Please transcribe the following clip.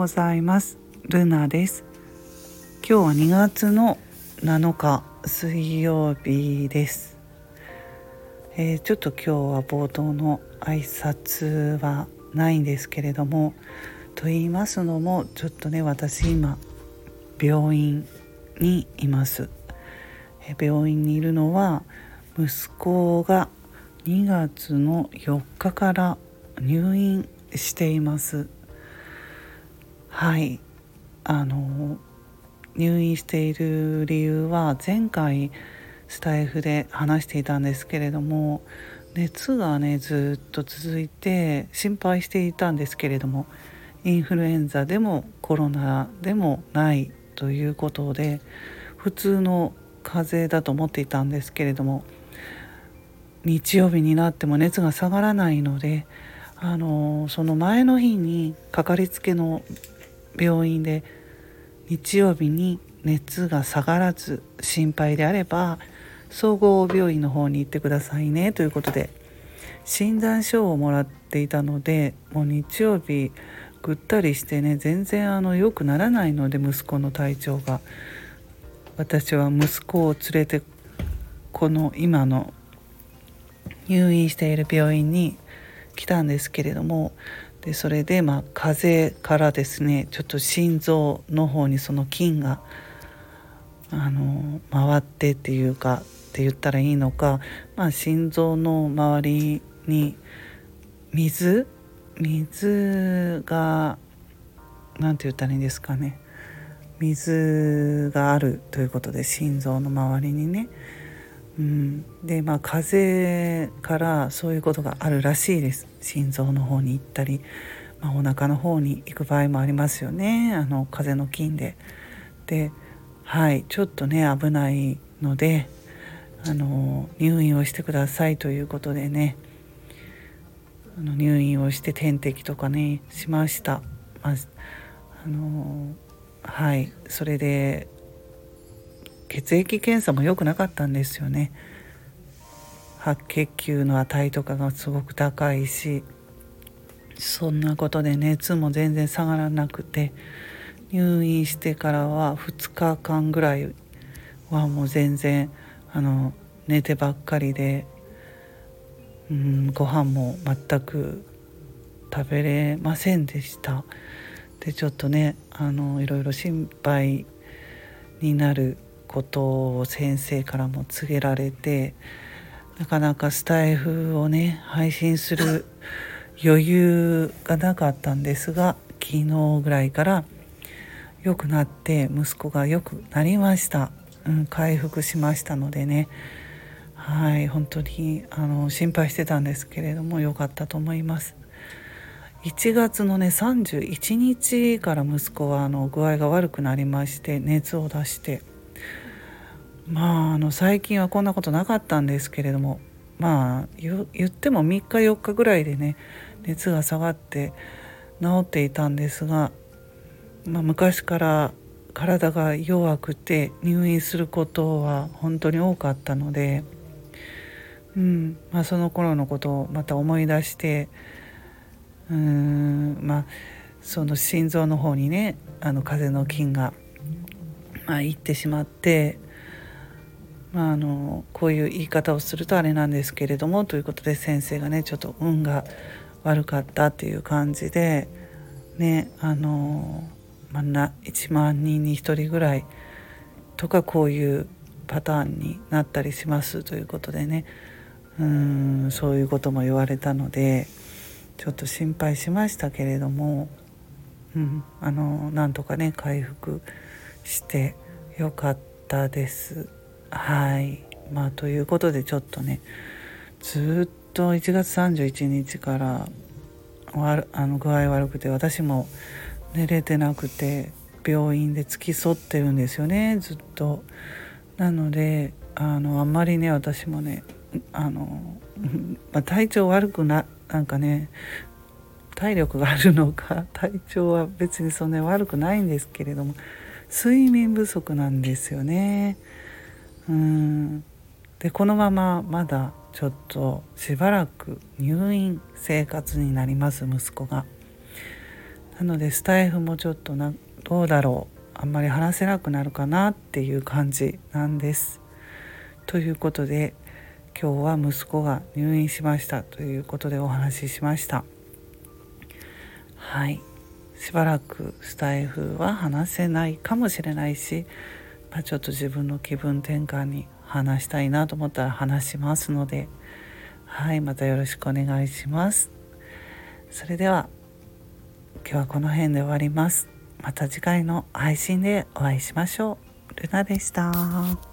ございます。ルナです。今日は2月の7日水曜日です、えー、ちょっと今日は冒頭の挨拶はないんですけれどもと言いますのもちょっとね私今病院にいます、えー、病院にいるのは息子が2月の4日から入院しています。はい。あの入院している理由は前回スタイフで話していたんですけれども熱がねずっと続いて心配していたんですけれどもインフルエンザでもコロナでもないということで普通の風邪だと思っていたんですけれども日曜日になっても熱が下がらないのであのその前の日にかかりつけの病院で日曜日に熱が下がらず心配であれば総合病院の方に行ってくださいねということで診断書をもらっていたのでもう日曜日ぐったりしてね全然あの良くならないので息子の体調が。私は息子を連れてこの今の入院している病院に来たんですけれどもでそれでまあ風邪からですねちょっと心臓の方にその菌があの回ってっていうかって言ったらいいのか、まあ、心臓の周りに水水が何て言ったらいいんですかね。水があるということで心臓の周りにね。うん、でまあ風邪からそういうことがあるらしいです。心臓の方に行ったり、まあ、お腹の方に行く場合もありますよね。あの風邪の菌で。ではい。ちょっとね危ないのであの入院をしてくださいということでね。あの入院をして点滴とかねしました。まあ、あのはい。それで血液検査も良くなかったんですよね。白血球の値とかがすごく高いしそんなことで熱も全然下がらなくて入院してからは2日間ぐらいはもう全然あの寝てばっかりでうんご飯も全く食べれませんでした。でちょっとねあのいろいろ心配になることを先生からも告げられてなかなかスタイフをね配信する余裕がなかったんですが昨日ぐらいから良くなって息子が良くなりました、うん、回復しましたのでね。はい本当にあの心配してたんですけれども良かったと思います。1月のね31日から息子はあの具合が悪くなりまして熱を出してまああの最近はこんなことなかったんですけれどもまあ言っても3日4日ぐらいでね熱が下がって治っていたんですが、まあ、昔から体が弱くて入院することは本当に多かったので、うんまあ、その頃のことをまた思い出してうんまあその心臓の方にねあの風邪の菌が、まあ、行ってしまってまあ、あのこういう言い方をするとあれなんですけれどもということで先生がねちょっと運が悪かったっていう感じでねあの、まあ、な1万人に1人ぐらいとかこういうパターンになったりしますということでねうんそういうことも言われたのでちょっと心配しましたけれども、うん、あのなんとかね回復してよかったです。はいまあということでちょっとねずっと1月31日からあの具合悪くて私も寝れてなくて病院で付き添ってるんですよねずっと。なのであのあんまりね私もねあの、まあ、体調悪くななんかね体力があるのか 体調は別にそんなに悪くないんですけれども睡眠不足なんですよね。うんでこのまままだちょっとしばらく入院生活になります息子がなのでスタイフもちょっとなどうだろうあんまり話せなくなるかなっていう感じなんです。ということで今日は息子が入院しましたということでお話ししました。はいしばらくスタイフは話せないかもしれないし、まあ、ちょっと自分の気分転換に話したいなと思ったら話しますのではいまたよろしくお願いします。それでは今日はこの辺で終わります。また次回の配信でお会いしましょう。ルナでした。